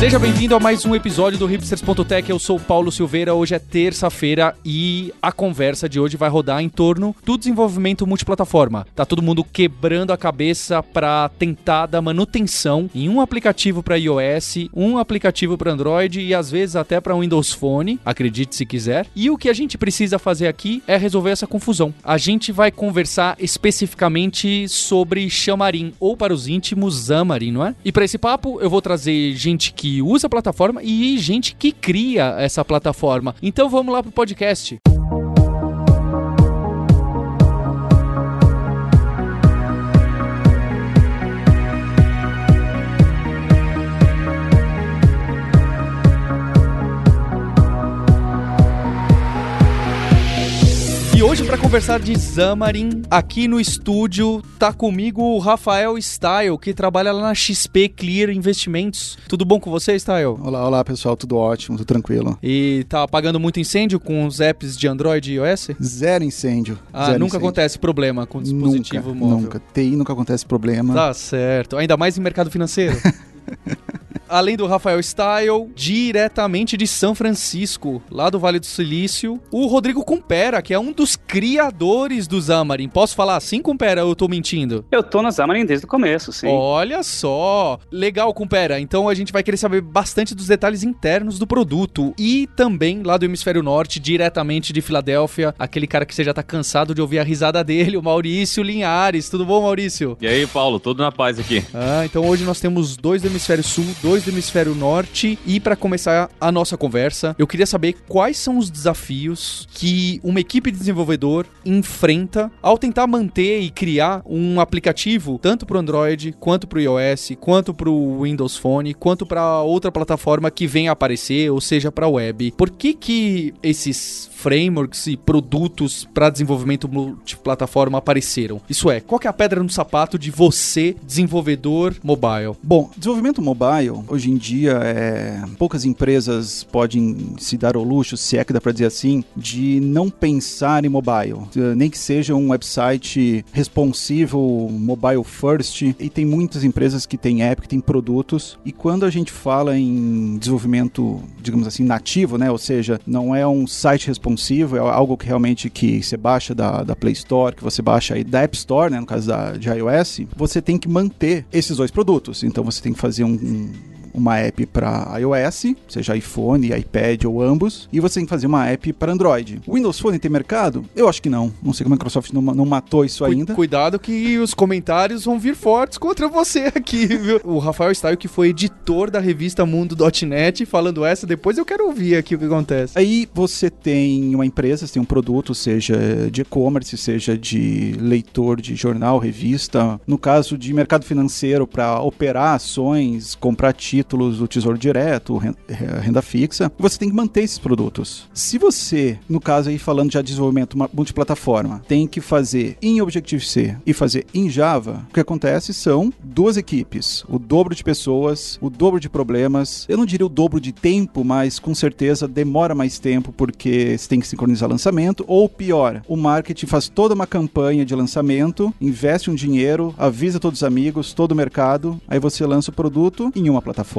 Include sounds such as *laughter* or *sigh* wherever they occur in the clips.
Seja bem-vindo a mais um episódio do Hipsters.tech. Eu sou Paulo Silveira. Hoje é terça-feira e a conversa de hoje vai rodar em torno do desenvolvimento multiplataforma. Tá todo mundo quebrando a cabeça para tentar dar manutenção em um aplicativo para iOS, um aplicativo para Android e às vezes até para Windows Phone, acredite se quiser. E o que a gente precisa fazer aqui é resolver essa confusão. A gente vai conversar especificamente sobre Xamarin ou para os íntimos Xamarin, não é? E para esse papo eu vou trazer gente que usa a plataforma e gente que cria essa plataforma. Então vamos lá pro podcast. E hoje, para conversar de Xamarin, aqui no estúdio, tá comigo o Rafael Style, que trabalha lá na XP Clear Investimentos. Tudo bom com você, Style? Olá, olá pessoal, tudo ótimo, tudo tranquilo. E tá apagando muito incêndio com os apps de Android e iOS? Zero incêndio. Ah, zero nunca incêndio. acontece problema com o dispositivo nunca, móvel. Nunca, TI nunca acontece problema. Tá certo. Ainda mais em mercado financeiro. *laughs* Além do Rafael Style, diretamente de São Francisco, lá do Vale do Silício, o Rodrigo Cumpera, que é um dos criadores do Xamarin. Posso falar assim, Cumpera, ou eu tô mentindo? Eu tô na Xamarin desde o começo, sim. Olha só! Legal, Cumpera. Então a gente vai querer saber bastante dos detalhes internos do produto. E também lá do Hemisfério Norte, diretamente de Filadélfia, aquele cara que você já tá cansado de ouvir a risada dele, o Maurício Linhares. Tudo bom, Maurício? E aí, Paulo, tudo na paz aqui. Ah, então hoje nós temos dois do Hemisfério Sul, dois do Hemisfério Norte. E para começar a nossa conversa, eu queria saber quais são os desafios que uma equipe de desenvolvedor enfrenta ao tentar manter e criar um aplicativo tanto para o Android, quanto para o iOS, quanto para o Windows Phone, quanto para outra plataforma que venha aparecer, ou seja, para a web. Por que que esses frameworks e produtos para desenvolvimento multiplataforma apareceram? Isso é, qual é a pedra no sapato de você, desenvolvedor mobile? Bom, desenvolvimento mobile, hoje em dia, é... poucas empresas podem se dar ao luxo, se é que dá para dizer assim, de não pensar em mobile. Eh, Nem que seja um website responsivo, mobile first, e tem muitas empresas que têm app, que têm produtos, e quando a gente fala em desenvolvimento, digamos assim, nativo, né, ou seja, não é um site responsivo, é algo que realmente que você baixa da, da Play Store, que você baixa aí da App Store, né, no caso da, de iOS, você tem que manter esses dois produtos. Então você tem que fazer um- um uma app para iOS, seja iPhone, iPad ou ambos, e você tem que fazer uma app para Android. O Windows Phone tem mercado? Eu acho que não. Não sei como a Microsoft não, não matou isso Cu- ainda. Cuidado que os comentários vão vir fortes contra você aqui, viu? O Rafael Style, que foi editor da revista Mundo.net, falando essa, depois eu quero ouvir aqui o que acontece. Aí você tem uma empresa, você tem um produto, seja de e-commerce, seja de leitor de jornal, revista. No caso de mercado financeiro, para operar ações, comprar títulos do Tesouro Direto, ren- renda fixa, você tem que manter esses produtos. Se você, no caso aí falando já de desenvolvimento ma- multiplataforma, tem que fazer em Objective-C e fazer em Java, o que acontece são duas equipes, o dobro de pessoas, o dobro de problemas. Eu não diria o dobro de tempo, mas com certeza demora mais tempo porque você tem que sincronizar lançamento. Ou pior, o marketing faz toda uma campanha de lançamento, investe um dinheiro, avisa todos os amigos, todo o mercado, aí você lança o produto em uma plataforma.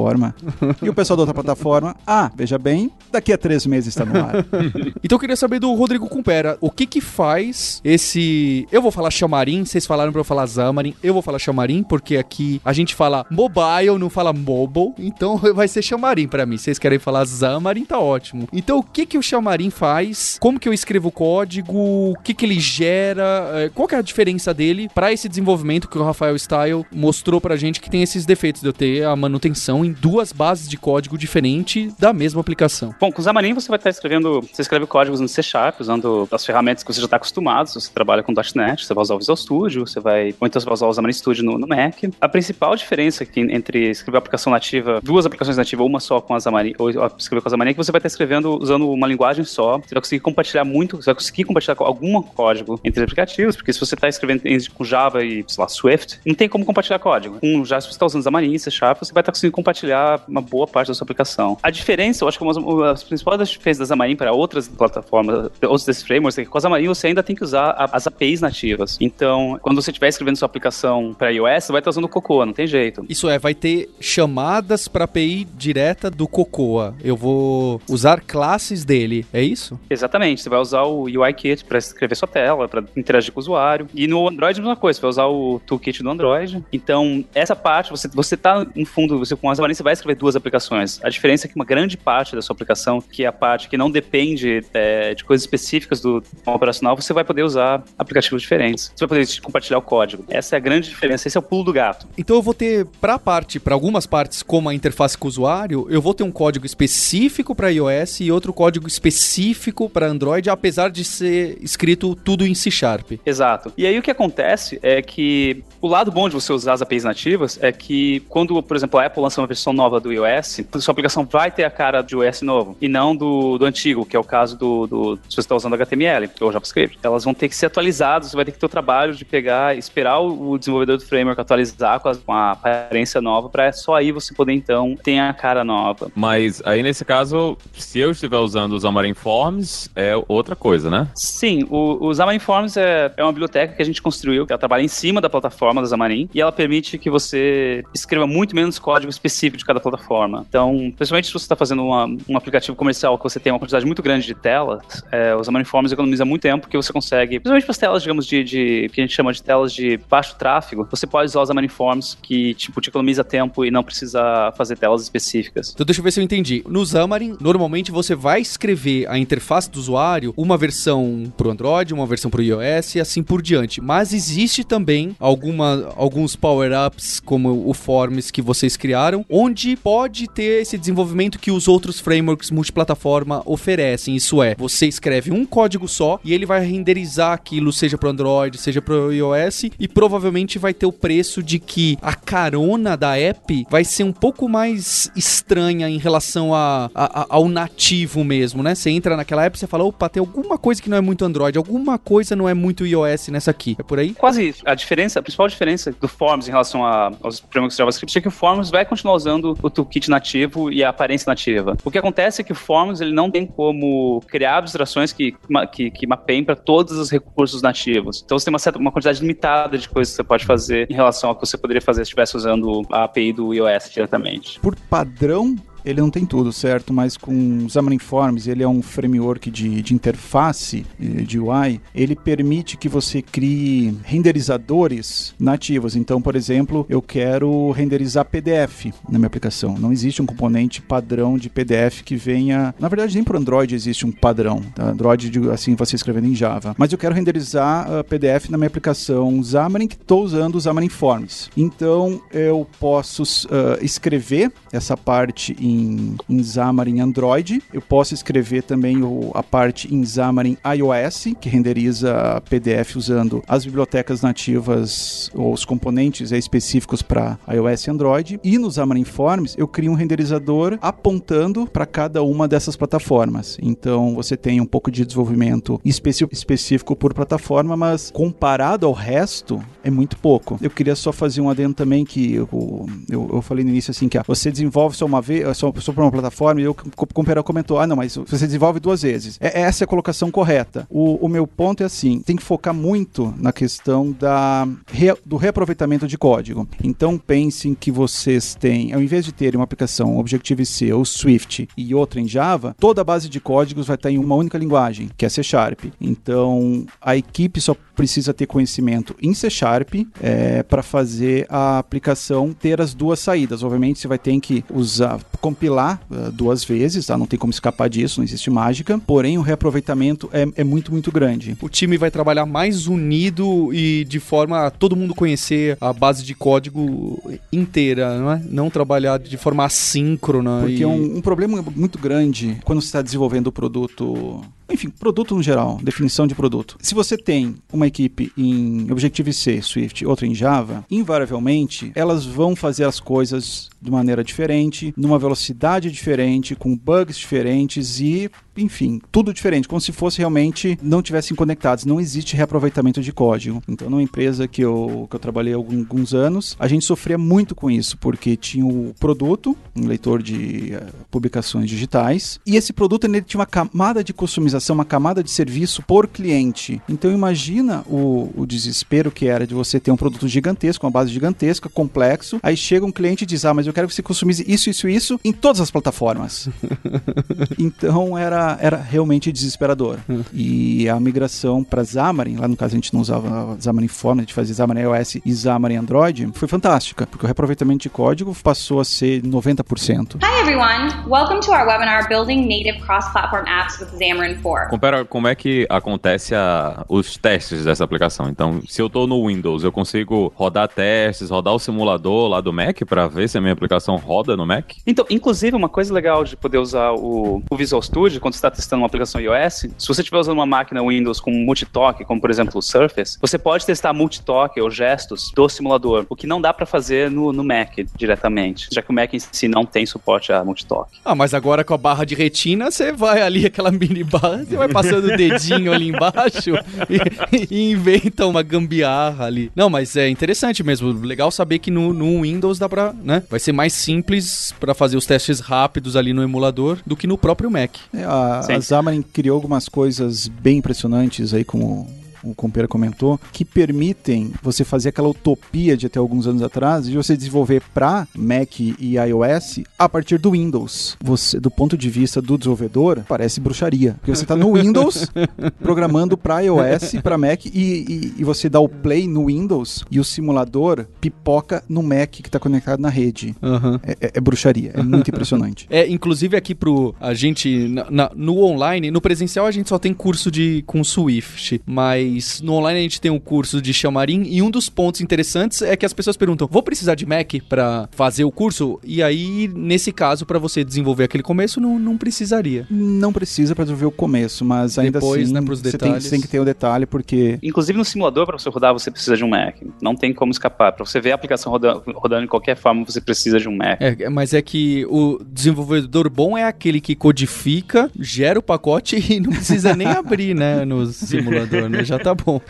E o pessoal da outra plataforma, ah, veja bem, daqui a três meses está no ar. *laughs* Então eu queria saber do Rodrigo Cumpera, o que que faz esse... Eu vou falar Xamarin, vocês falaram pra eu falar Xamarin, eu vou falar Xamarin, porque aqui a gente fala mobile, não fala mobile, então *laughs* vai ser Xamarin pra mim. Vocês querem falar Xamarin, tá ótimo. Então o que que o Xamarin faz? Como que eu escrevo o código? O que que ele gera? Eh, Qual que é a diferença dele pra esse desenvolvimento que o Rafael Style mostrou pra gente que tem esses defeitos de eu ter a manutenção em duas bases de código diferentes da mesma aplicação? Bom, com o Xamarin você vai estar escrevendo, você escreve códigos no C Sharp, usando as ferramentas que você já está acostumado, se você trabalha com .NET, você vai usar o Visual Studio, você vai, ou então você vai usar o Xamarin Studio no, no Mac. A principal diferença aqui entre escrever uma aplicação nativa, duas aplicações nativas, uma só com a Xamarin, ou escrever com a Xamarin, é que você vai estar escrevendo usando uma linguagem só, você vai conseguir compartilhar muito, você vai conseguir compartilhar com algum código entre aplicativos, porque se você está escrevendo com Java e, sei lá, Swift, não tem como compartilhar código. Com Java, se você está usando Xamarin, C Sharp, você vai estar conseguindo compartilhar compartilhar uma boa parte da sua aplicação. A diferença, eu acho que uma das principais diferenças da Xamarin para outras plataformas, outros desses frameworks, é que com a Xamarin você ainda tem que usar as APIs nativas. Então, quando você estiver escrevendo sua aplicação para iOS, você vai estar usando o Cocoa, não tem jeito. Isso é, vai ter chamadas para API direta do Cocoa. Eu vou usar classes dele, é isso? Exatamente. Você vai usar o UIKit para escrever sua tela, para interagir com o usuário. E no Android, a mesma coisa. Você vai usar o toolkit do Android. Então, essa parte, você, você tá, no fundo, você com a Você vai escrever duas aplicações. A diferença é que uma grande parte da sua aplicação, que é a parte que não depende é, de coisas específicas do operacional, você vai poder usar aplicativos diferentes. Você vai poder compartilhar o código. Essa é a grande diferença. Esse é o pulo do gato. Então, eu vou ter, para parte, para algumas partes, como a interface com o usuário, eu vou ter um código específico para iOS e outro código específico para Android, apesar de ser escrito tudo em C Sharp. Exato. E aí o que acontece é que o lado bom de você usar as APIs nativas é que quando, por exemplo, a Apple lança uma versão nova do iOS, sua aplicação vai ter a cara de iOS novo e não do, do antigo, que é o caso do, do se você está usando HTML ou JavaScript. Elas vão ter que ser atualizadas, você vai ter que ter o trabalho de pegar, esperar o desenvolvedor do framework atualizar com a, com a aparência nova para só aí você poder então ter a cara nova. Mas aí nesse caso, se eu estiver usando o Xamarin Forms, é outra coisa, né? Sim, o, o Xamarin Forms é, é uma biblioteca que a gente construiu, que ela trabalha em cima da plataforma da Xamarin e ela permite que você escreva muito menos código específico de cada plataforma. Então, principalmente se você está fazendo uma, um aplicativo comercial que você tem uma quantidade muito grande de telas, é, o Xamarin Forms economiza muito tempo que você consegue, principalmente para as telas, digamos, de, de, que a gente chama de telas de baixo tráfego, você pode usar o Xamarin Forms que, tipo, te economiza tempo e não precisa fazer telas específicas. Então deixa eu ver se eu entendi. No Xamarin, normalmente você vai escrever a interface do usuário, uma versão para o Android, uma versão para o iOS e assim por diante. Mas existe também alguma, alguns power-ups, como o Forms que vocês criaram, onde pode ter esse desenvolvimento que os outros frameworks multiplataforma oferecem. Isso é, você escreve um código só e ele vai renderizar aquilo, seja para Android, seja para iOS, e provavelmente vai ter o preço de que a carona da app vai ser um pouco mais estranha em relação a, a, a, ao nativo mesmo, né? Você entra naquela app e fala, opa, tem alguma coisa que não é muito Android, alguma coisa não é muito iOS nessa aqui. É por aí? Quase isso. A diferença, a principal diferença do Forms em relação aos frameworks JavaScript é que o Forms vai continuar usando o toolkit nativo e a aparência nativa. O que acontece é que o Forms ele não tem como criar abstrações que, que, que mapeiem para todos os recursos nativos. Então você tem uma, certa, uma quantidade limitada de coisas que você pode fazer em relação ao que você poderia fazer se estivesse usando a API do iOS diretamente. Por padrão, ele não tem tudo, certo? Mas com Xamarin Forms, ele é um framework de, de interface de UI, ele permite que você crie renderizadores nativos. Então, por exemplo, eu quero renderizar PDF na minha aplicação. Não existe um componente padrão de PDF que venha. Na verdade, nem para Android existe um padrão. Tá? Android, assim, você escrevendo em Java. Mas eu quero renderizar uh, PDF na minha aplicação Xamarin, que estou usando o Xamarin Forms. Então, eu posso uh, escrever essa parte em em, em Xamarin Android. Eu posso escrever também o, a parte em Xamarin iOS, que renderiza PDF usando as bibliotecas nativas ou os componentes específicos para iOS e Android. E no Xamarin Forms eu crio um renderizador apontando para cada uma dessas plataformas. Então você tem um pouco de desenvolvimento específico por plataforma, mas comparado ao resto é muito pouco. Eu queria só fazer um adendo também que eu, eu, eu falei no início assim que ah, você desenvolve só uma vez, só para uma plataforma e o companheiro comentou: ah, não, mas você desenvolve duas vezes. É, essa é a colocação correta. O, o meu ponto é assim: tem que focar muito na questão da, do reaproveitamento de código. Então pensem que vocês têm, ao invés de terem uma aplicação Objective-C ou Swift e outra em Java, toda a base de códigos vai estar em uma única linguagem, que é C Sharp. Então a equipe só precisa ter conhecimento em C Sharp é, para fazer a aplicação ter as duas saídas. Obviamente, você vai ter que usar, compilar uh, duas vezes, tá? não tem como escapar disso, não existe mágica. Porém, o reaproveitamento é, é muito, muito grande. O time vai trabalhar mais unido e de forma a todo mundo conhecer a base de código inteira, não é? Não trabalhar de forma assíncrona. Porque e... um, um problema muito grande quando você está desenvolvendo o produto enfim, produto no geral, definição de produto. Se você tem uma equipe em Objective-C, Swift, outra em Java, invariavelmente elas vão fazer as coisas de maneira diferente, numa velocidade diferente, com bugs diferentes e enfim, tudo diferente, como se fosse realmente não tivessem conectados. Não existe reaproveitamento de código. Então, numa empresa que eu, que eu trabalhei há alguns anos, a gente sofria muito com isso, porque tinha o produto, um leitor de uh, publicações digitais, e esse produto ele tinha uma camada de customização, uma camada de serviço por cliente. Então, imagina o, o desespero que era de você ter um produto gigantesco, uma base gigantesca, complexo, aí chega um cliente e diz: Ah, mas eu quero que você customize isso, isso, isso em todas as plataformas. *laughs* então, era era, realmente desesperador. E a migração para Xamarin, lá no caso a gente não usava Xamarin Form, a gente fazia Xamarin iOS e Xamarin Android, foi fantástica, porque o reaproveitamento de código passou a ser 90%. Hi everyone, welcome to our webinar Building Native Cross-Platform Apps with Xamarin 4. Compara como é que acontece a, os testes dessa aplicação. Então, se eu estou no Windows, eu consigo rodar testes, rodar o simulador lá do Mac para ver se a minha aplicação roda no Mac? Então, inclusive, uma coisa legal de poder usar o, o Visual Studio quando está testando uma aplicação iOS, se você estiver usando uma máquina Windows com multitoque, como por exemplo o Surface, você pode testar multitoque ou gestos do simulador, o que não dá para fazer no, no Mac diretamente, já que o Mac em si não tem suporte a multitoque. Ah, mas agora com a barra de retina, você vai ali, aquela mini barra, você vai passando o dedinho ali embaixo e, e, inventa uma gambiarra ali. Não, mas é interessante mesmo. Legal saber que no, no Windows dá pra, né? Vai ser mais simples para fazer os testes rápidos ali no emulador do que no próprio Mac. É, a a, Xamarin criou algumas coisas bem impressionantes aí, como o Compeira comentou, que permitem você fazer aquela utopia de até alguns anos atrás de você desenvolver para Mac e iOS a partir do Windows. Você, do ponto de vista do desenvolvedor, parece bruxaria. Porque você está no Windows *laughs* programando para iOS, para Mac e, e, e, você dá o play no Windows e o simulador pipoca no Mac que está conectado na rede. Uhum. É, é, é, bruxaria, é muito impressionante. *laughs* É, inclusive aqui pro a gente na, na, no online, no presencial a gente só tem curso de com Swift, mas mas no online a gente tem um curso de Xamarin e um dos pontos interessantes é que as pessoas perguntam: vou precisar de Mac para fazer o curso? E aí, nesse caso, para você desenvolver aquele começo, não, não precisaria. Não precisa para desenvolver o começo, mas ainda Depois, assim, né, pros você, tem, você tem que ter o detalhe, porque. Inclusive no simulador, para você rodar, você precisa de um Mac. Não tem como escapar. Para você ver a aplicação rodando, rodando de qualquer forma, você precisa de um Mac. É, mas é que o desenvolvedor bom é aquele que codifica, gera o pacote *laughs* e não precisa nem abrir, né, no simulador, né? Já tá bom.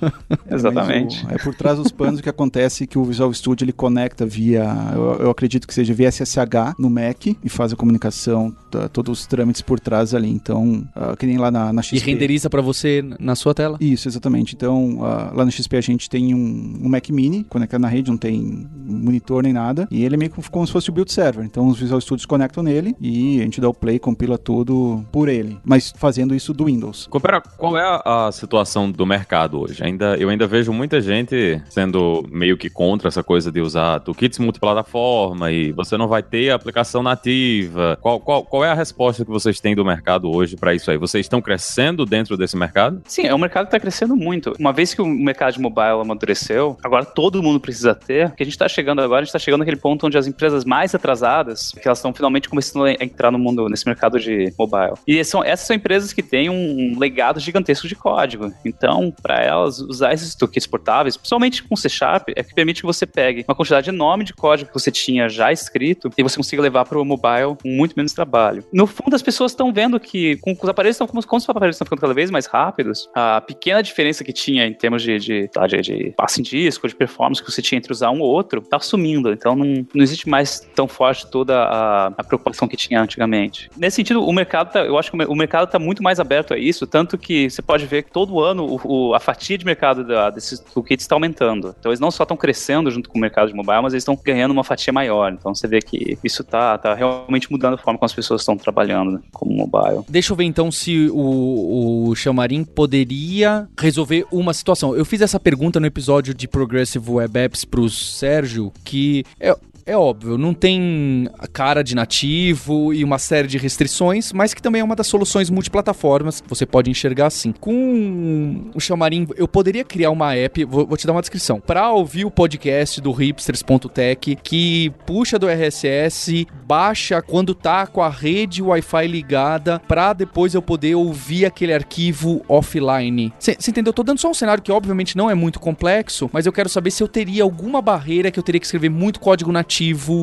*laughs* Exatamente. O, é por trás dos panos que acontece que o Visual Studio ele conecta via, eu, eu acredito que seja via SSH no Mac e faz a comunicação, tá, todos os trâmites por trás ali. Então, uh, que nem lá na, na XP. E renderiza para você na sua tela? Isso, exatamente. Então, uh, lá no XP a gente tem um, um, Mac Mini conectado na rede, não tem monitor nem nada. E ele é meio como se fosse o build server. Então, os Visual Studios conectam nele e a gente dá o play, compila tudo por ele. Mas fazendo isso do Windows. Compara, qual é a, a situação do mercado hoje. Ainda, eu ainda vejo muita gente sendo meio que contra essa coisa de usar toolkits multiplataforma e você não vai ter aplicação nativa. Qual, qual, qual é a resposta que vocês têm do mercado hoje para isso aí? Vocês estão crescendo dentro desse mercado? Sim, é um mercado que está crescendo muito. Uma vez que o mercado de mobile amadureceu, agora todo mundo precisa ter, que a gente está chegando agora, a gente está chegando naquele ponto onde as empresas mais atrasadas, que elas estão finalmente começando a entrar no mundo, nesse mercado de mobile. E são, essas são empresas que têm um legado gigantesco de código. Então, para elas, usar esses toolkits portáveis, principalmente com C Sharp, é que permite que você pegue uma quantidade enorme de código que você tinha já escrito e você consiga levar para o mobile com muito menos trabalho. No fundo, as pessoas estão vendo que, com os aparelhos estão, como, os aparelhos estão ficando cada vez mais rápidos, a pequena diferença que tinha em termos de, de, tá, de, de passe em disco, de performance que você tinha entre usar um ou outro, está sumindo. Então, não, não existe mais tão forte toda a, a preocupação que tinha antigamente. Nesse sentido, o mercado, tá, eu acho que o mercado está muito mais aberto a isso, tanto que você pode ver que todo ano o, o, a fatia de mercado da, desses toolkits está aumentando. Então eles não só estão crescendo junto com o mercado de mobile, mas eles estão ganhando uma fatia maior. Então você vê que isso está tá realmente mudando a forma como as pessoas estão trabalhando né, como mobile. Deixa eu ver então se o, o Xamarin poderia resolver uma situação. Eu fiz essa pergunta no episódio de Progressive Web Apps para o Sérgio, que é, é óbvio, não tem cara de nativo e uma série de restrições, mas que também é uma das soluções multiplataformas você pode enxergar assim. Com o Xamarin, eu poderia criar uma app, vou, vou te dar uma descrição, para ouvir o podcast do hipsters.tech que puxa do RSS, baixa quando tá com a rede Wi-Fi ligada, para depois eu poder ouvir aquele arquivo offline. Você entendeu? Eu tô dando só um cenário que obviamente não é muito complexo, mas eu quero saber se eu teria alguma barreira que eu teria que escrever muito código nativo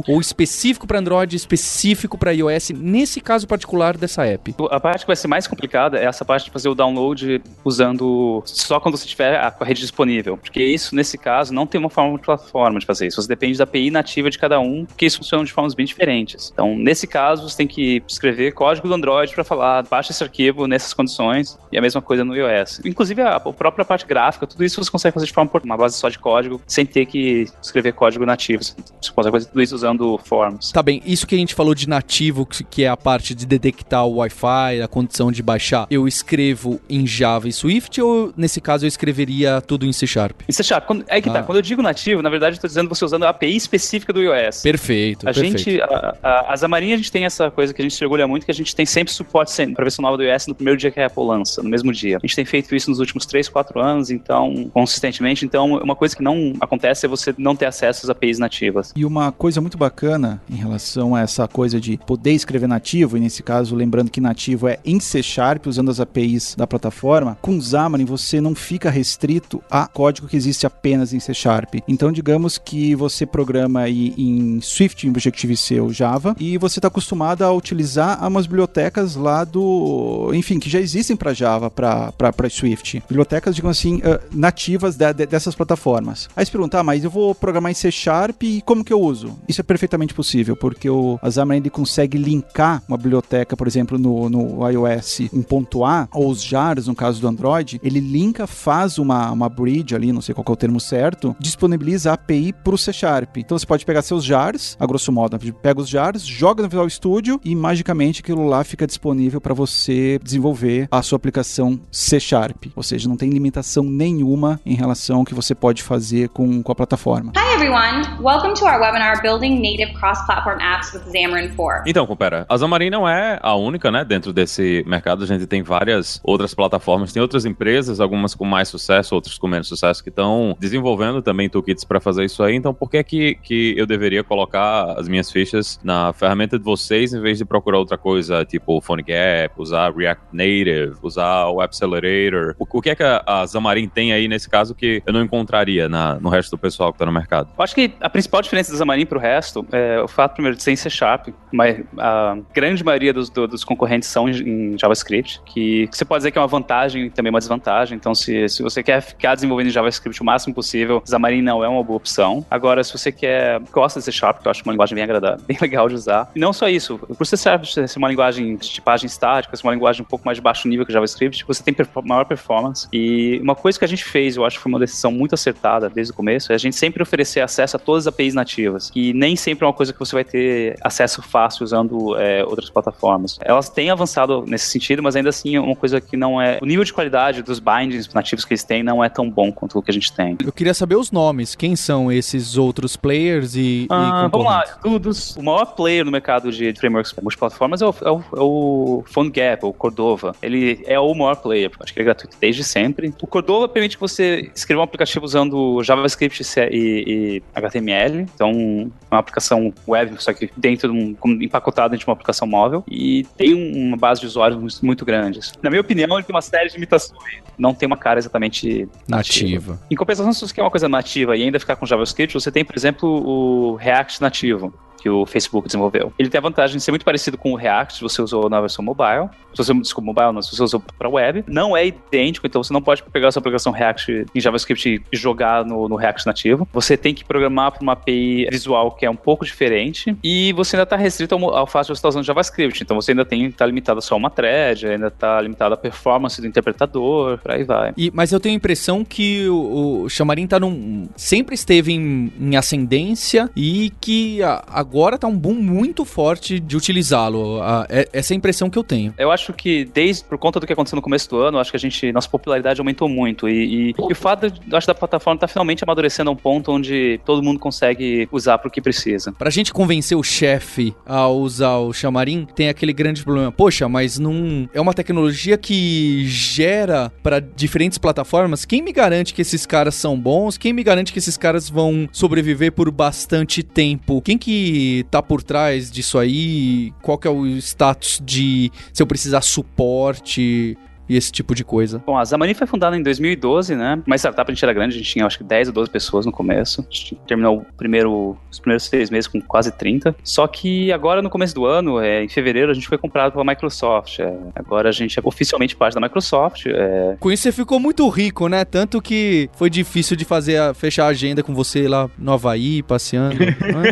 ou específico para Android, específico para iOS, nesse caso particular dessa app. A parte que vai ser mais complicada é essa parte de fazer o download usando só quando você tiver a, rede disponível, porque isso nesse caso não tem uma forma de plataforma de fazer isso. Você depende da API nativa de cada um, porque isso funciona de formas bem diferentes. Então, nesse caso, você tem que escrever código do Android para falar, baixa esse arquivo nessas condições, e a mesma coisa no iOS. Inclusive, a, a própria parte gráfica, tudo isso você consegue fazer de forma uma base só de código, sem ter que escrever código nativo. Você consegue fazer tudo isso usando forms. Tá bem, isso que a gente falou de nativo, que é a parte de detectar o Wi-Fi, a condição de baixar, eu escrevo em Java e Swift ou nesse caso eu escreveria tudo em C Sharp? Em C Sharp. Quando, aí que tá, ah. tá, quando eu digo nativo, na verdade eu tô dizendo você usando a API específica do iOS. Perfeito. A perfeito. gente, a, a, a Xamarin, a gente tem essa coisa que a gente se orgulha muito, que a gente tem sempre suporte para versão nova do iOS no primeiro dia que a Apple lança, no mesmo dia. A gente tem feito isso nos últimos 3, 4 anos, então, consistentemente. Então, uma coisa que não acontece é você não ter acesso às APIs nativas. E uma coisa muito bacana em relação a essa coisa de poder escrever nativo, e nesse caso, lembrando que nativo é em C Sharp, usando as APIs da plataforma, com Xamarin você não fica restrito a código que existe apenas em C Sharp. Então, digamos que você programa aí em Swift, em Objective-C ou Java, e você está acostumado a utilizar umas bibliotecas lá do. Enfim, que já existem para Java, para Swift. Bibliotecas, digamos assim, uh, nativas de, de, dessas plataformas. Aí você pergunta, ah, mas eu vou programar em C Sharp e como que eu uso? Isso é perfeitamente possível, porque o Xamarin consegue linkar uma biblioteca, por exemplo, no, no iOS em ponto .a, ou os jars, no caso do Android, ele linka, faz uma, uma bridge ali, não sei qual é o termo certo, disponibiliza a API para o C Sharp. Então você pode pegar seus jars, a grosso modo, pega os jars, joga no Visual Studio e magicamente aquilo lá fica disponível para você desenvolver a sua aplicação C Sharp. Ou seja, não tem limitação nenhuma em relação ao que você pode fazer com, com a plataforma. Hi everyone, welcome to our webinar Building Native Cross-Platform Apps with Xamarin 4. Então, compara, a Xamarin não é a única, né, dentro desse mercado. A gente tem várias outras plataformas, tem outras empresas, algumas com mais sucesso, outras com menos sucesso, que estão desenvolvendo também toolkits para fazer isso aí. Então, por que que, que eu deveria colocar as minhas fichas na ferramenta de vocês em vez de procurar outra coisa, tipo PhoneGap, usar React Native, usar o App Accelerator? O, o que é que a, a Xamarin tem aí nesse caso que eu não encontraria na, no resto do pessoal que está no mercado? Eu acho que a principal diferença da Xamarin para o resto é o fato, primeiro, de ser em C Sharp, mas a grande maioria dos, do, dos concorrentes são em JavaScript, que você pode dizer que é uma vantagem e também uma desvantagem. Então, se, se você quer ficar desenvolvendo em JavaScript o máximo possível, Xamarin não é uma boa opção. Agora, se você quer, gosta de C Sharp, que eu acho uma linguagem bem agradável, *laughs* bem legal de usar. E não só isso, por C Sharp ser uma linguagem de tipagem estática, ser uma linguagem um pouco mais de baixo nível que JavaScript, você tem maior performance. E uma coisa que a gente fez, eu acho que foi uma decisão muito acertada desde o começo, é a gente sempre oferecer acesso a todas as APIs nativas, que nem sempre é uma coisa que você vai ter acesso fácil usando é, outras plataformas. Elas têm avançado nesse sentido, mas ainda assim é uma coisa que não é. O nível de qualidade dos bindings nativos que eles têm não é tão bom quanto o que a gente tem. Eu queria saber os nomes. Quem são esses outros players e. Ah, e vamos lá. Todos, o maior player no mercado de, de frameworks multiplataformas é o, é o, é o PhoneGap, o Cordova. Ele é o maior player. Acho que ele é gratuito desde sempre. O Cordova permite que você escreva um aplicativo usando JavaScript e, e HTML. Então, uma aplicação web, só que dentro de um, empacotado dentro de uma aplicação móvel. E tem uma base de usuários muito grandes. Na minha opinião, ele tem uma série de limitações. Não tem uma cara exatamente nativa. nativa. Em compensação, se você quer uma coisa nativa e ainda ficar com JavaScript, você tem, por exemplo, o React nativo que o Facebook desenvolveu. Ele tem a vantagem de ser muito parecido com o React, se você usou na versão mobile. Se você, desculpa, mobile não, se você usou para web. Não é idêntico, então você não pode pegar a sua aplicação React em JavaScript e jogar no, no React nativo. Você tem que programar para uma API visual que é um pouco diferente e você ainda está restrito ao, ao fato de você estar usando JavaScript. Então você ainda tem está limitado só a uma thread, ainda está limitado a performance do interpretador, por aí vai. E, mas eu tenho a impressão que o, o Xamarin tá num, sempre esteve em, em ascendência e que a, agora tá um boom muito forte de utilizá-lo. A- é- Essa é a impressão que eu tenho. Eu acho que desde por conta do que aconteceu no começo do ano, acho que a gente nossa popularidade aumentou muito e, e- e o fato de, acho da plataforma tá finalmente amadurecendo a um ponto onde todo mundo consegue usar pro que precisa. Pra gente convencer o chefe a usar o chamarim, tem aquele grande problema. Poxa, mas não é uma tecnologia que gera pra diferentes plataformas. Quem me garante que esses caras são bons? Quem me garante que esses caras vão sobreviver por bastante tempo? Quem que tá por trás disso aí? Qual que é o status de se eu precisar suporte? E esse tipo de coisa. Bom, a Zamani foi fundada em 2012, né? Mas a startup a gente era grande, a gente tinha acho que 10 ou 12 pessoas no começo. A gente terminou o primeiro, os primeiros seis meses com quase 30. Só que agora, no começo do ano, é, em fevereiro, a gente foi comprado pela Microsoft. É, agora a gente é oficialmente parte da Microsoft. é, Com isso você ficou muito rico, né? Tanto que foi difícil de fazer a- fechar a agenda com você lá no Havaí, passeando. né? *laughs*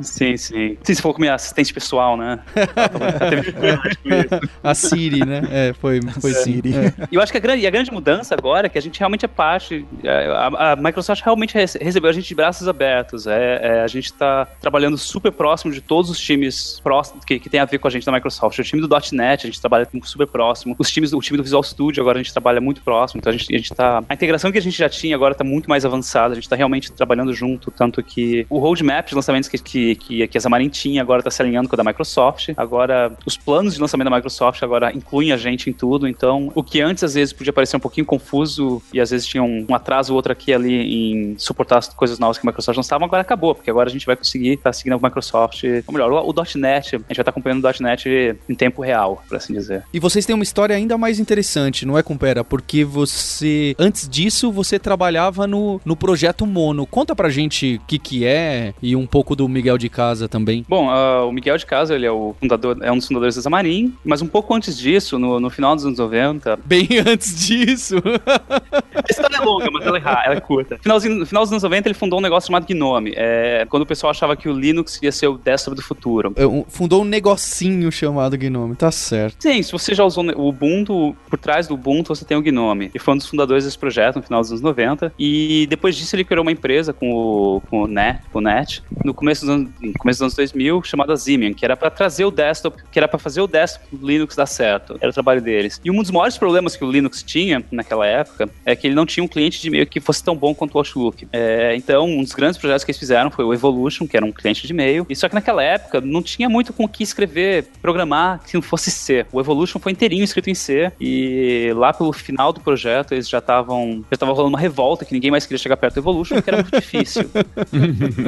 sim, sim. Sim, você falou com minha assistente pessoal, né? *laughs* A Siri, né? É, foi, foi sim. Siri. É. E eu acho que a grande, a grande mudança agora é que a gente realmente é parte. é, A, a Microsoft realmente rece- recebeu a gente de braços abertos. É, é, a gente está trabalhando super próximo de todos os times próximos que, que tem a ver com a gente da Microsoft. O time do .NET a gente trabalha super próximo. Os times, o time do Visual Studio agora a gente trabalha muito próximo. Então a gente, a gente tá. A integração que a gente já tinha agora está muito mais avançada. A gente está realmente trabalhando junto. Tanto que o roadmap de lançamentos que, que, que, que a Xamarin tinha agora está se alinhando com o da Microsoft. Agora, os planos de lançamento da Microsoft agora incluem a gente em tudo. Então, o que antes às vezes podia parecer um pouquinho confuso e às vezes tinha um, um atraso ou outro aqui ali em suportar as coisas novas que a Microsoft lançava, agora acabou, porque agora a gente vai conseguir estar seguindo a Microsoft. Ou melhor, o, o .NET, a gente vai estar acompanhando o .NET em tempo real, por assim dizer. E vocês têm uma história ainda mais interessante, não é, Compera? Porque você, antes disso, você trabalhava no, no projeto Mono. Conta pra gente o que que é e um pouco do Miguel de Casa também. Bom, ah, o Miguel de Casa, ele é o fundador, é um dos fundadores da Xamarin, mas um pouco antes disso, no, no final dos anos 90, *laughs* Bem antes disso. A história é longa, mas ela é, ela é curta. Finalzinho, no final dos anos 90, ele fundou um negócio chamado Gnome. É, quando o pessoal achava que o Linux ia ser o desktop do futuro. É Fundou um negocinho chamado Gnome, tá certo. Sim, se você já usou o Ubuntu, por trás do Ubuntu você tem o Gnome. E foi um dos fundadores desse projeto no final dos anos 90. E depois disso ele criou uma empresa com o, com o, Net, com o Net, no começo dos anos, no começo dos anos 2000, chamada Zimian, que era para trazer o desktop, que era para fazer o desktop do Linux dar certo. Era o trabalho deles. E um dos maiores problemas que o Linux tinha naquela época é que ele não tinha um cliente de e-mail que fosse tão bom quanto o Outlook. É, então, um dos grandes projetos que eles fizeram foi o Evolution, que era um cliente de e-mail. E só que naquela época não tinha muito com o que escrever, programar que não fosse C. O Evolution foi inteirinho escrito em C. E lá pelo final do projeto eles já estavam já tava rolando uma revolta que ninguém mais queria chegar perto do Evolution, porque era muito difícil. *laughs*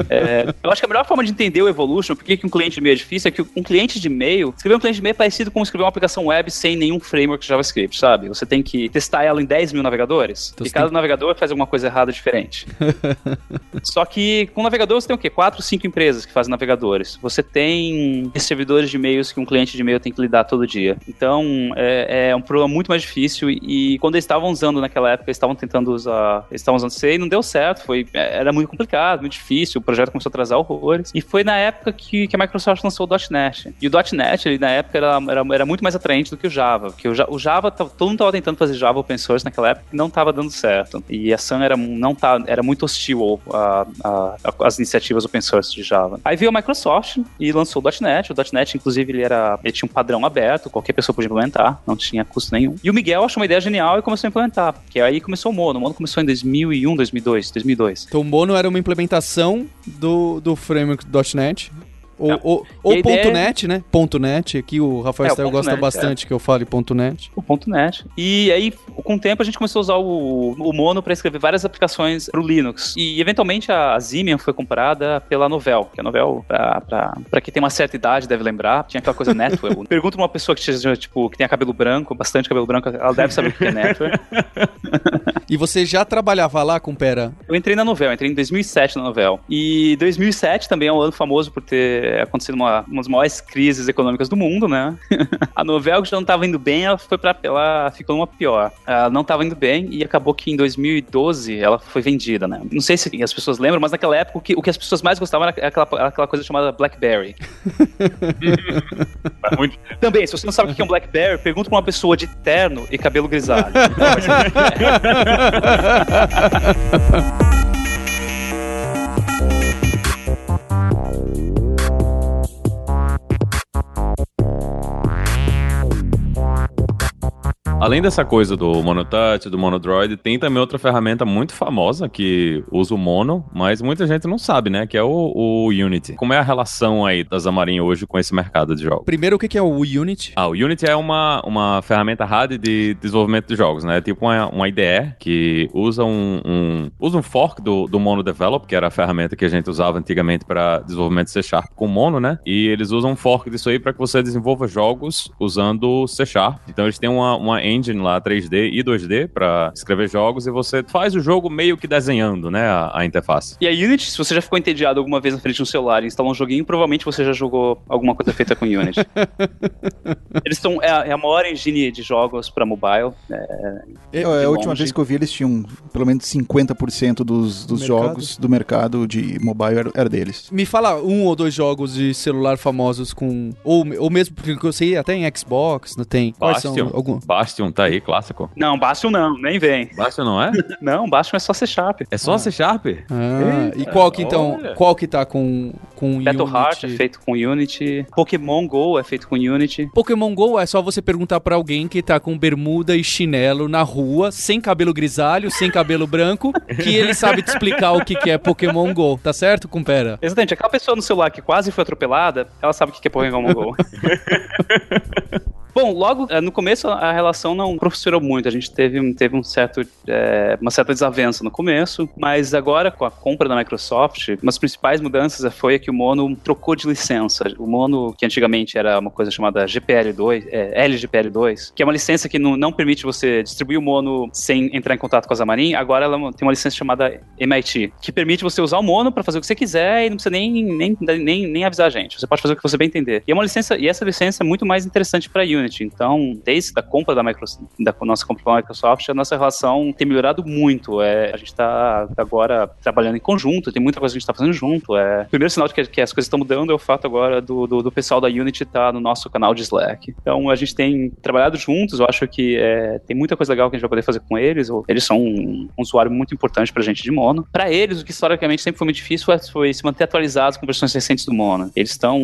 É, eu acho que a melhor forma de entender o Evolution, por que que um cliente de e-mail é difícil, é que um cliente de e-mail, escrever um cliente de e-mail é parecido com escrever uma aplicação web sem nenhum framework de JavaScript, sabe? Você tem que testar ela em 10 mil navegadores, Então e cada tem navegador faz alguma coisa errada diferente. *laughs* Só que com navegador você tem o quê? Quatro, cinco empresas que fazem navegadores. Você tem servidores de e-mails que um cliente de e-mail tem que lidar todo dia. Então é, é um problema muito mais difícil e quando eles estavam usando naquela época, eles estavam tentando usar, eles estavam usando C e não deu certo. Foi, era muito complicado, muito difícil. O projeto começou a atrasar horrores. E foi na época que, que a Microsoft lançou o .NET. E o .NET, ele, na época, era, era, era muito mais atraente do que o Java. Porque o, o Java, tava- todo mundo estava tentando fazer Java open source naquela época e não estava dando certo. E a Sun era, não tá, era muito hostil às iniciativas open source de Java. Aí veio a Microsoft e lançou o .NET. O .NET, inclusive, ele, era, ele tinha um padrão aberto, qualquer pessoa podia implementar, não tinha custo nenhum. E o Miguel achou uma ideia genial e começou a implementar. Que aí começou o Mono. O Mono começou em 2001, 2002, 2002. Então o Mono era uma implementação do, do framework .NET. Ou, Tá. ou, ou a ideia ponto é- .NET, né? Ponto .NET, aqui o Rafael É, ponto gosta .NET, bastante que eu fale ponto .NET. o ponto .NET. E aí, com o tempo, a gente começou a usar o, o Mono para escrever várias aplicações para o Linux. E, eventualmente, a Zimian foi comprada pela Novell, que a Novell, para quem tem uma certa idade, deve lembrar, tinha aquela coisa *laughs* Netware. Pergunta pra uma pessoa que, seja, tipo, que tenha cabelo branco, bastante cabelo branco, ela deve saber o que é Netware. *laughs* E você já trabalhava lá com Pera? Eu entrei na Novell, entrei em 2007 na Novell. E 2007 também é um ano famoso por ter acontecido uma, uma das maiores crises econômicas do mundo, né? *laughs* a Novell, que já não estava indo bem, ela foi para ela ficou numa pior. Ela não estava indo bem e acabou que em 2012 ela foi vendida, né? Não sei se as pessoas lembram, mas naquela época o que, o que as pessoas mais gostavam era aquela, aquela coisa chamada BlackBerry. *laughs* Também, se você não sabe o que é um BlackBerry, pergunta pra uma pessoa de terno e cabelo grisalho. *laughs* Além dessa coisa do MonoTouch, do MonoDroid, tem também outra ferramenta muito famosa que usa o Mono, mas muita gente não sabe, né? Que é o, o Unity. Como é a relação aí da Xamarin hoje com esse mercado de jogos? Primeiro, o que é o Unity? Ah, o Unity é uma, uma ferramenta hard de desenvolvimento de jogos, né? É tipo uma, uma IDE que usa um, um- usa um fork do, do Mono Develop, que era a ferramenta que a gente usava antigamente para desenvolvimento de C Sharp com Mono, né? E eles usam um fork disso aí para que você desenvolva jogos usando C Sharp. Então eles têm uma, uma engine lá 3D e 2D para escrever jogos e você faz o jogo meio que desenhando, né? A, a interface. E a Unity, se você já ficou entediado alguma vez na frente de um celular e instalou um joguinho, provavelmente você já jogou alguma coisa feita com Unity. *laughs* Eles são é, a- é a maior engine de jogos para mobile. É, a última vez que eu vi, eles tinham pelo menos 50% dos, dos jogos do mercado de mobile era, era deles. Me fala um ou dois jogos de celular famosos com. Ou, ou mesmo, porque eu sei, até em Xbox, não tem? Quais são Bastion. algum? Bastion tá aí, clássico. Não, Bastion não, nem vem. Bastion não é? *laughs* Não, Bastion é só C Sharp. É só C Sharp? Ah, e qual que então? olha. Qual que tá com, com Battle Unity? Heart é feito com Unity. Pokémon GO é feito com Unity. Pokémon GO é só você perguntar pra alguém que tá com bermuda e chinelo na rua, sem cabelo grisalho, sem cabelo branco, que ele sabe te explicar o que, que é Pokémon GO, tá certo, Cumpera? Exatamente, aquela pessoa no celular que quase foi atropelada, ela sabe o que é Pokémon GO. *laughs* Bom, logo eh, no começo a relação não prosperou muito. A gente teve, teve um certo, eh, uma certa desavença no começo, mas agora com a compra da Microsoft, uma das principais mudanças foi que o Mono trocou de licença. O Mono, que antigamente era uma coisa chamada GPL2, eh, LGPL2, que é uma licença que não, não permite você distribuir o Mono sem entrar em contato com a Xamarin, agora ela tem uma licença chamada MIT, que permite você usar o Mono para fazer o que você quiser e não precisa nem, nem, nem, nem avisar a gente. Você pode fazer o que você bem entender. E é uma licença, e essa licença é muito mais interessante para Unity. Então, desde a compra da da nossa compra da Microsoft, a nossa relação tem melhorado muito. É, a gente está agora trabalhando em conjunto, tem muita coisa que a gente está fazendo junto. É, o primeiro sinal de que, que as coisas estão mudando é o fato agora do, do, do pessoal da Unity estar no nosso canal de Slack. Então, a gente tem trabalhado juntos, eu acho que é, tem muita coisa legal que a gente vai poder fazer com eles. Eles são um, um usuário muito importante pra gente de Mono. Para eles, o que historicamente sempre foi muito difícil foi, foi se manter atualizados com versões recentes do Mono. Eles estão,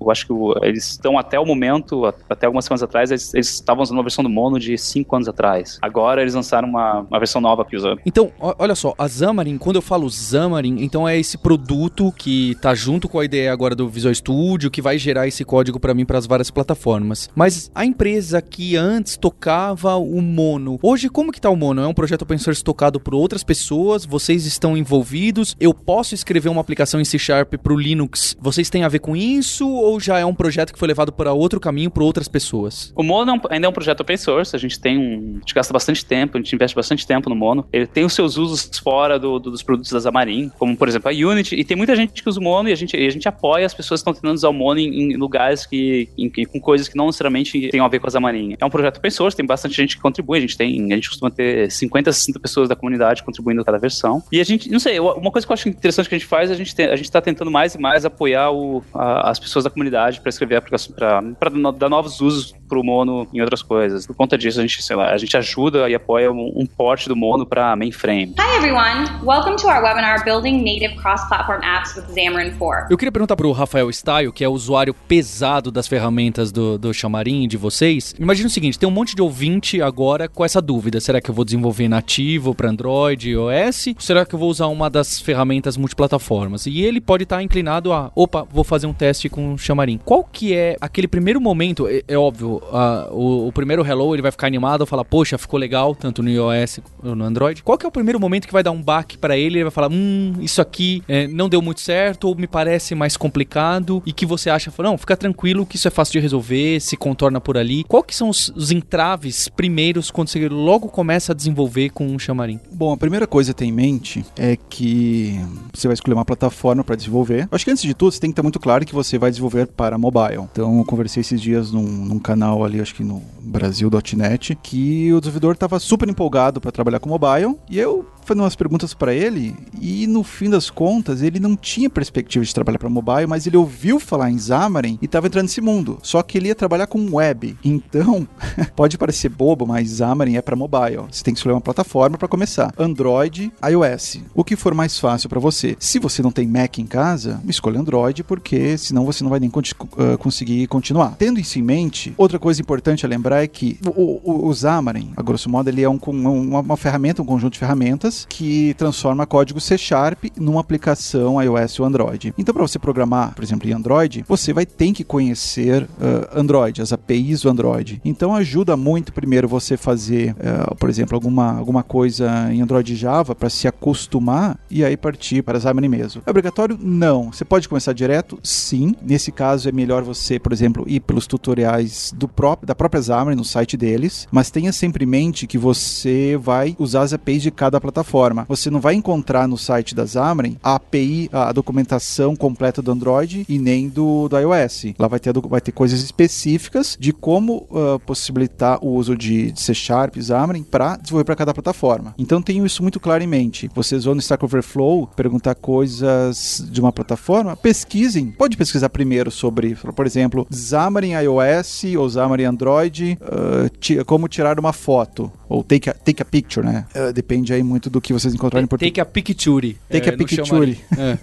eu acho que eles estão até o momento, a- até algumas semanas atrás, eles, estavam usando uma versão do Mono de 5 anos atrás. Agora eles lançaram uma, uma versão nova que usa Então, olha só, a Xamarin, quando eu falo Xamarin, então é esse produto que tá junto com a ideia agora do Visual Studio, que vai gerar esse código pra mim para as várias plataformas. Mas a empresa que antes tocava o Mono, hoje como que tá o Mono? É um projeto open source tocado por outras pessoas? Vocês estão envolvidos? Eu posso escrever uma aplicação em C Sharp pro Linux? Vocês têm a ver com isso ou já é um projeto que foi levado para outro caminho por outras pessoas? O Mono é ainda é um projeto open source, a gente tem um. A gente gasta bastante tempo, a gente investe bastante tempo no Mono. Ele tem os seus usos fora do- do- dos produtos da Xamarin, como por exemplo a Unity, e tem muita gente que usa o Mono e a gente, a gente apoia as pessoas que estão tentando usar o Mono em, em lugares que. em- com coisas que não necessariamente tenham a ver com a Xamarin. É um projeto open source, tem bastante gente que contribui, a gente tem. A gente costuma ter 50, 60 pessoas da comunidade contribuindo cada versão. E a gente, não sei, uma coisa que eu acho interessante que a gente faz, a gente, tem, a gente tá tentando mais e mais apoiar o- a- as pessoas da comunidade para escrever aplicação, para dar novos usos dos pro Mono em outras coisas. Por conta disso, a gente, sei lá, a gente ajuda e apoia um, um porte do Mono para mainframe. Hi everyone, welcome to our webinar Building Native Cross-Platform Apps with Xamarin 4. Eu queria perguntar pro Rafael Style, que é o usuário pesado das ferramentas do, do Xamarin de vocês. Imagina o seguinte, tem um monte de ouvinte agora com essa dúvida. Será que eu vou desenvolver nativo para Android e iOS? Ou será que eu vou usar uma das ferramentas multiplataformas? E ele pode estar inclinado a, opa, vou fazer um teste com o Xamarin. Qual que é aquele primeiro momento? É, é óbvio, ah, o, o primeiro hello ele vai ficar animado, falar, poxa, ficou legal, tanto no iOS ou no Android. Qual que é o primeiro momento que vai dar um baque para ele? Ele vai falar, hum, isso aqui é, não deu muito certo ou me parece mais complicado e que você acha, não, fica tranquilo que isso é fácil de resolver, se contorna por ali. Qual que são os, os entraves primeiros quando você logo começa a desenvolver com o Xamarin? Bom, a primeira coisa a ter em mente é que você vai escolher uma plataforma para desenvolver. Acho que antes de tudo, você tem que estar muito claro que você vai desenvolver para mobile. Então, eu conversei esses dias num, num canal ali, acho que no Brasil.net, que o desenvolvedor estava super empolgado para trabalhar com mobile e eu fazendo umas perguntas para ele e no fim das contas ele não tinha perspectiva de trabalhar para mobile, mas ele ouviu falar em Xamarin e estava entrando nesse mundo. Só que ele ia trabalhar com web. Então, *laughs* pode parecer bobo, mas Xamarin é para mobile. Você tem que escolher uma plataforma para começar. Android, iOS. O que for mais fácil para você. Se você não tem Mac em casa, escolha Android, porque senão você não vai nem uh, conseguir continuar. Tendo isso em mente, outra coisa importante a lembrar é que o, o, o Xamarin, a grosso modo, ele é um, uma, uma ferramenta, um conjunto de ferramentas que transforma código C Sharp numa aplicação iOS ou Android. Então, para você programar, por exemplo, em Android, você vai ter que conhecer uh, Android, as APIs do Android. Então, ajuda muito primeiro você fazer, uh, por exemplo, alguma, alguma coisa em Android Java para se acostumar e aí partir para Xamarin mesmo. É obrigatório? Não. Você pode começar direto? Sim. Nesse caso, é melhor você, por exemplo, ir pelos tutoriais do próprio, da própria Xamarin no site deles, mas tenha sempre em mente que você vai usar as APIs de cada plataforma. Você não vai encontrar no site da Xamarin a API, a documentação completa do Android e nem do, do iOS. Lá vai ter, vai ter coisas específicas de como uh, possibilitar o uso de, de C Sharp, Xamarin para desenvolver para cada plataforma. Então tenham isso muito claro em mente. Vocês vão no Stack Overflow perguntar coisas de uma plataforma, pesquisem. Pode pesquisar primeiro sobre, por exemplo, Xamarin iOS ou Xamarin Android, uh, como tirar uma foto ou take a, take a picture, né? Uh, depende aí muito do que vocês encontrarem em português. Take a picture. Take é, a picture. É.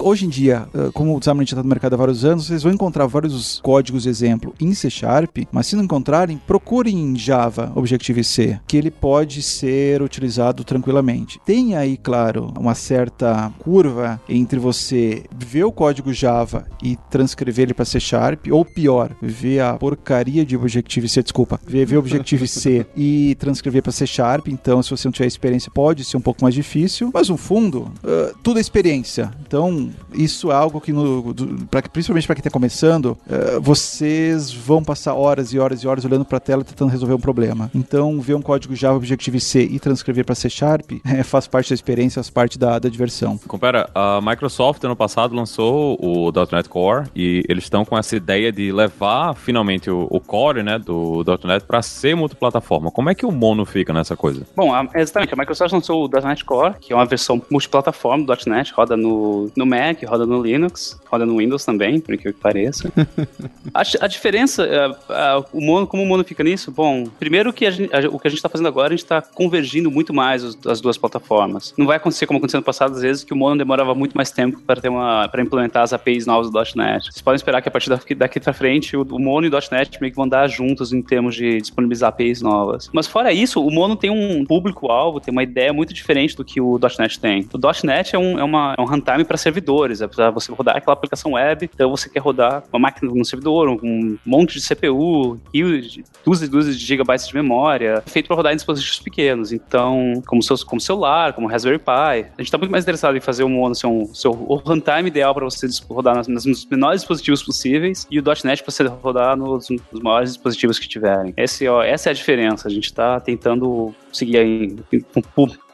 *laughs* hoje em dia, uh, como o Xamarin já está no mercado há vários anos, vocês vão encontrar vários códigos de exemplo em C Sharp, mas se não encontrarem, procurem em Java Objective-C, que ele pode ser utilizado tranquilamente. Tem aí, claro, uma certa curva entre você ver o código Java e transcrever ele para C Sharp, ou pior, ver a porcaria de Objective-C, desculpa, ver, ver Objective-C *laughs* e transcrever para C Sharp, então se você não tiver experiência pode ser um pouco mais difícil, mas no fundo, uh, tudo é experiência. Então, isso é algo que, no, do, pra, principalmente para quem está começando, uh, vocês vão passar horas e horas e horas olhando para a tela tentando resolver um problema. Então, ver um código Java Objective-C e transcrever para C Sharp *laughs* é, faz parte da experiência, faz parte da, da diversão. Compara, a Microsoft ano passado lançou o .NET Core e eles estão com essa ideia de levar finalmente o, o core né, do .NET para ser multiplataforma. Como é que o Mono fica nessa coisa? Bom, a, exatamente. A Microsoft lançou o .NET Core, que é uma versão multiplataforma do .NET, roda no, no Mac, roda no Linux, roda no Windows também, por incrível que pareça. *laughs* a, a, diferença, a, a, o mono, como o mono fica nisso? Bom, primeiro que gente, o que a gente está fazendo agora, a gente está convergindo muito mais os, as duas plataformas. Não vai acontecer como aconteceu no passado, às vezes, que o mono demorava muito mais tempo para ter uma para implementar as APIs novas do .NET. Vocês podem esperar que a partir daqui, daqui para frente o, o mono e o .NET meio que vão dar juntos em termos de disponibilizar APIs novas. Mas fora isso, o Mono tem um público-alvo, tem uma ideia muito diferente do que o .NET tem. O .NET é um, é uma, é um runtime para servidores, é para você rodar aquela aplicação web, então você quer rodar uma máquina no servidor, um monte de CPU, dúzias e dúzias de gigabytes de memória, feito para rodar em dispositivos pequenos. Então, como, seus, como celular, como Raspberry Pi, a gente está muito mais interessado em fazer Mono ser um seu, o runtime ideal para você rodar nos menores dispositivos possíveis e o .NET para você rodar nos, nos maiores dispositivos que tiverem. Esse, ó, essa é a diferença. A gente está tentando seguir aí um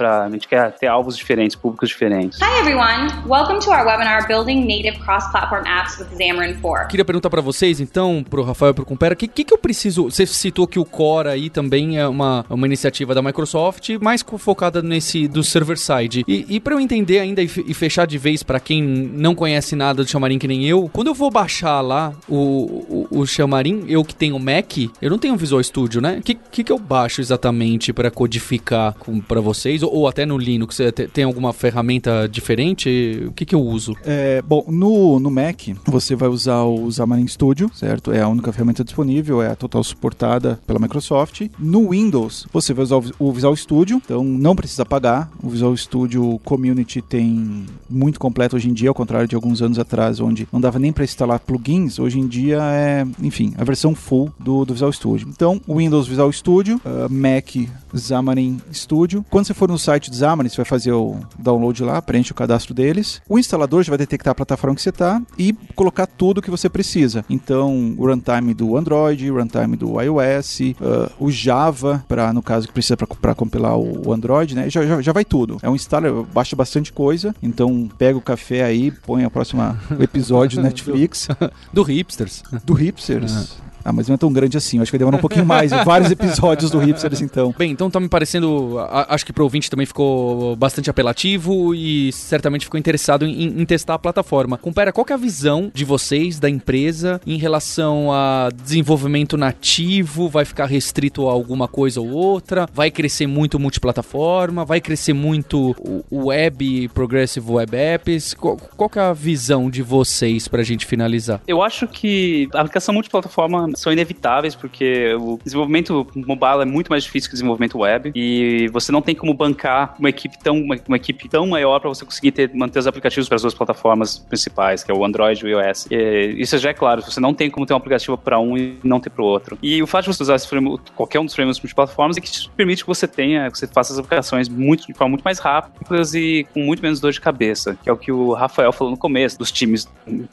para a gente quer ter alvos diferentes, públicos diferentes. Hi everyone, welcome to our webinar Building Native Cross-Platform Apps with Xamarin 4. Queria perguntar para vocês então, pro Rafael e pro Compera, o que, que, que eu preciso? Você citou que o Core aí também é uma, uma iniciativa da Microsoft, mais focada nesse do server side. E, e para eu entender ainda e, e fechar de vez para quem não conhece nada do Xamarin que nem eu, quando eu vou baixar lá o, o, o Xamarin, eu que tenho Mac, eu não tenho Visual Studio, né? O que, que, que eu baixo exatamente para codificar para vocês? Ou, ou, até no Linux, tem alguma ferramenta diferente? O que, que eu uso? É, bom, no, no Mac, você vai usar o Xamarin Studio, certo? É a única ferramenta disponível, é a total suportada pela Microsoft. No Windows, você vai usar o Visual Studio, então não precisa pagar. O Visual Studio Community tem muito completo hoje em dia, ao contrário de alguns anos atrás, onde não dava nem para instalar plugins. Hoje em dia é, enfim, a versão full do, do Visual Studio. Então, Windows Visual Studio, uh, Mac Xamarin Studio. Quando você for no site do Xamarin, você vai fazer o download lá, preenche o cadastro deles. O instalador já vai detectar a plataforma que você está e colocar tudo que você precisa. Então, o runtime do Android, o runtime do iOS, uh, o Java, para no caso que precisa para compilar o, Android, né? Já, já, já, vai tudo. É um installer, baixa bastante coisa. Então, pega o café aí, põe a próxima episódio *laughs* Netflix. do Hipsters. Do Hipsters. Ah, mas não é tão grande assim. Eu acho que vai demorar um pouquinho mais. *laughs* Vários episódios do Hipsters, *laughs* então. Bem, então tá me parecendo. a- acho que pro ouvinte também ficou bastante apelativo e certamente ficou interessado em, em testar a plataforma. Compara, qual que é a visão de vocês, da empresa, em relação a desenvolvimento nativo? Vai ficar restrito a alguma coisa ou outra? Vai crescer muito multiplataforma? Vai crescer muito o o web, progressive web apps? Qual, qual que é a visão de vocês pra gente finalizar? Eu acho que a aplicação multiplataforma são inevitáveis, porque o desenvolvimento mobile é muito mais difícil que o desenvolvimento web, e você não tem como bancar uma equipe tão, uma, uma equipe tão maior para você conseguir ter, manter os aplicativos para as duas plataformas principais, que é o Android e o iOS. E, isso já é claro, você não tem como ter um aplicativo para um e não ter para o outro. E o fato de você usar esse frame, qualquer um dos frameworks multiplataformas é que te permite que você tenha, que você faça as aplicações muito, de forma muito mais rápidas e com muito menos dor de cabeça, que é o que o Rafael falou no começo, dos times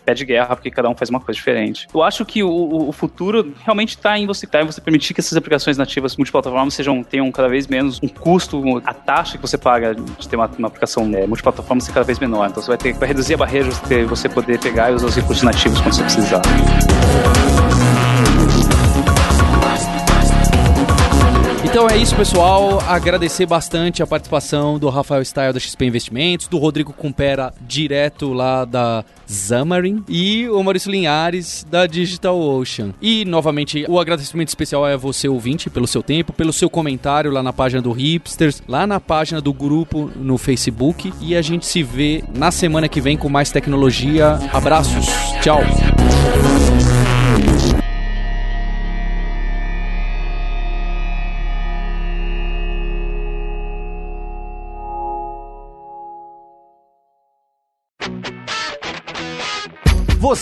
pé de guerra, porque cada um faz uma coisa diferente. Eu acho que o, o- o futuro realmente está em você, tá em você permitir que essas aplicações nativas multiplataformas sejam, tenham cada vez menos um custo, a taxa que você paga de ter uma, uma aplicação é, multiplataforma ser cada vez menor. Então você vai ter vai reduzir a barreira de você poder pegar e usar os recursos nativos quando você precisar. Então é isso, pessoal. Agradecer bastante a participação do Rafael Style da XP Investimentos, do Rodrigo Cumpera, direto lá da Xamarin, e o Maurício Linhares, da Digital Ocean. E, novamente, o agradecimento especial é a você, ouvinte, pelo seu tempo, pelo seu comentário lá na página do Hipsters, lá na página do grupo no Facebook. E a gente se vê na semana que vem com mais tecnologia. Abraços. Tchau.